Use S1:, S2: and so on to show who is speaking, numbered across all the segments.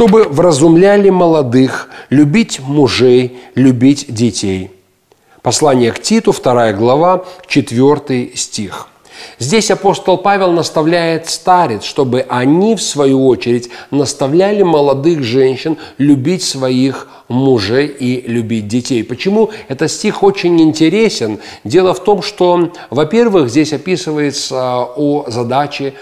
S1: чтобы вразумляли молодых, любить мужей, любить детей. Послание к Титу, 2 глава, 4 стих. Здесь апостол Павел наставляет старец, чтобы они, в свою очередь, наставляли молодых женщин любить своих мужей и любить детей. Почему этот стих очень интересен? Дело в том, что, во-первых, здесь описывается о задаче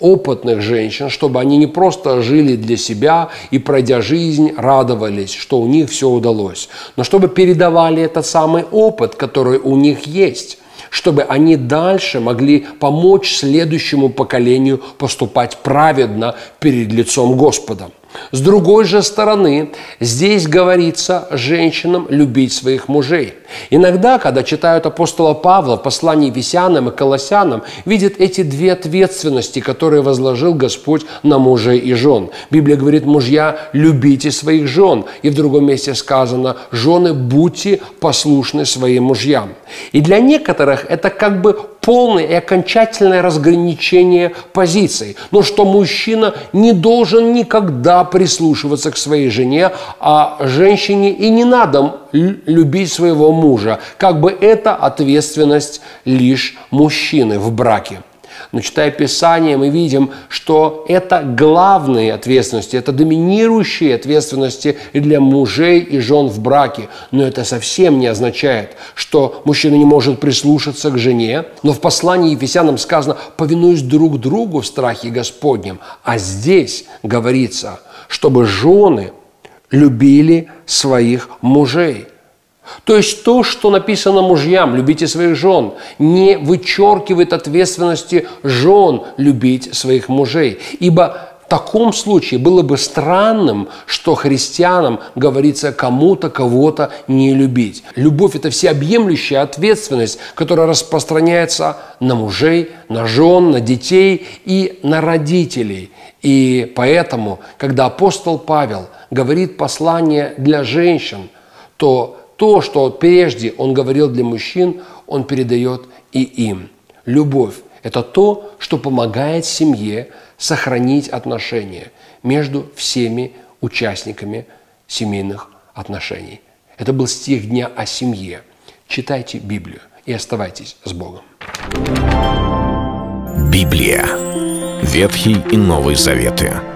S1: опытных женщин, чтобы они не просто жили для себя и, пройдя жизнь, радовались, что у них все удалось, но чтобы передавали этот самый опыт, который у них есть чтобы они дальше могли помочь следующему поколению поступать праведно перед лицом Господа. С другой же стороны, здесь говорится женщинам любить своих мужей. Иногда, когда читают апостола Павла в послании Висянам и Колоссянам, видят эти две ответственности, которые возложил Господь на мужей и жен. Библия говорит, мужья, любите своих жен. И в другом месте сказано, жены, будьте послушны своим мужьям. И для некоторых это как бы полное и окончательное разграничение позиций. Но что мужчина не должен никогда прислушиваться к своей жене, а женщине и не надо любить своего мужа. Как бы это ответственность лишь мужчины в браке. Но читая Писание, мы видим, что это главные ответственности, это доминирующие ответственности для мужей и жен в браке. Но это совсем не означает, что мужчина не может прислушаться к жене. Но в послании Ефесянам сказано «повинуясь друг другу в страхе Господнем». А здесь говорится, чтобы жены любили своих мужей – то есть то, что написано мужьям, любите своих жен, не вычеркивает ответственности жен любить своих мужей. Ибо в таком случае было бы странным, что христианам говорится кому-то кого-то не любить. Любовь – это всеобъемлющая ответственность, которая распространяется на мужей, на жен, на детей и на родителей. И поэтому, когда апостол Павел говорит послание для женщин, то то, что прежде он говорил для мужчин, он передает и им. Любовь – это то, что помогает семье сохранить отношения между всеми участниками семейных отношений. Это был стих дня о семье. Читайте Библию и оставайтесь с Богом.
S2: Библия. Ветхий и Новый Заветы.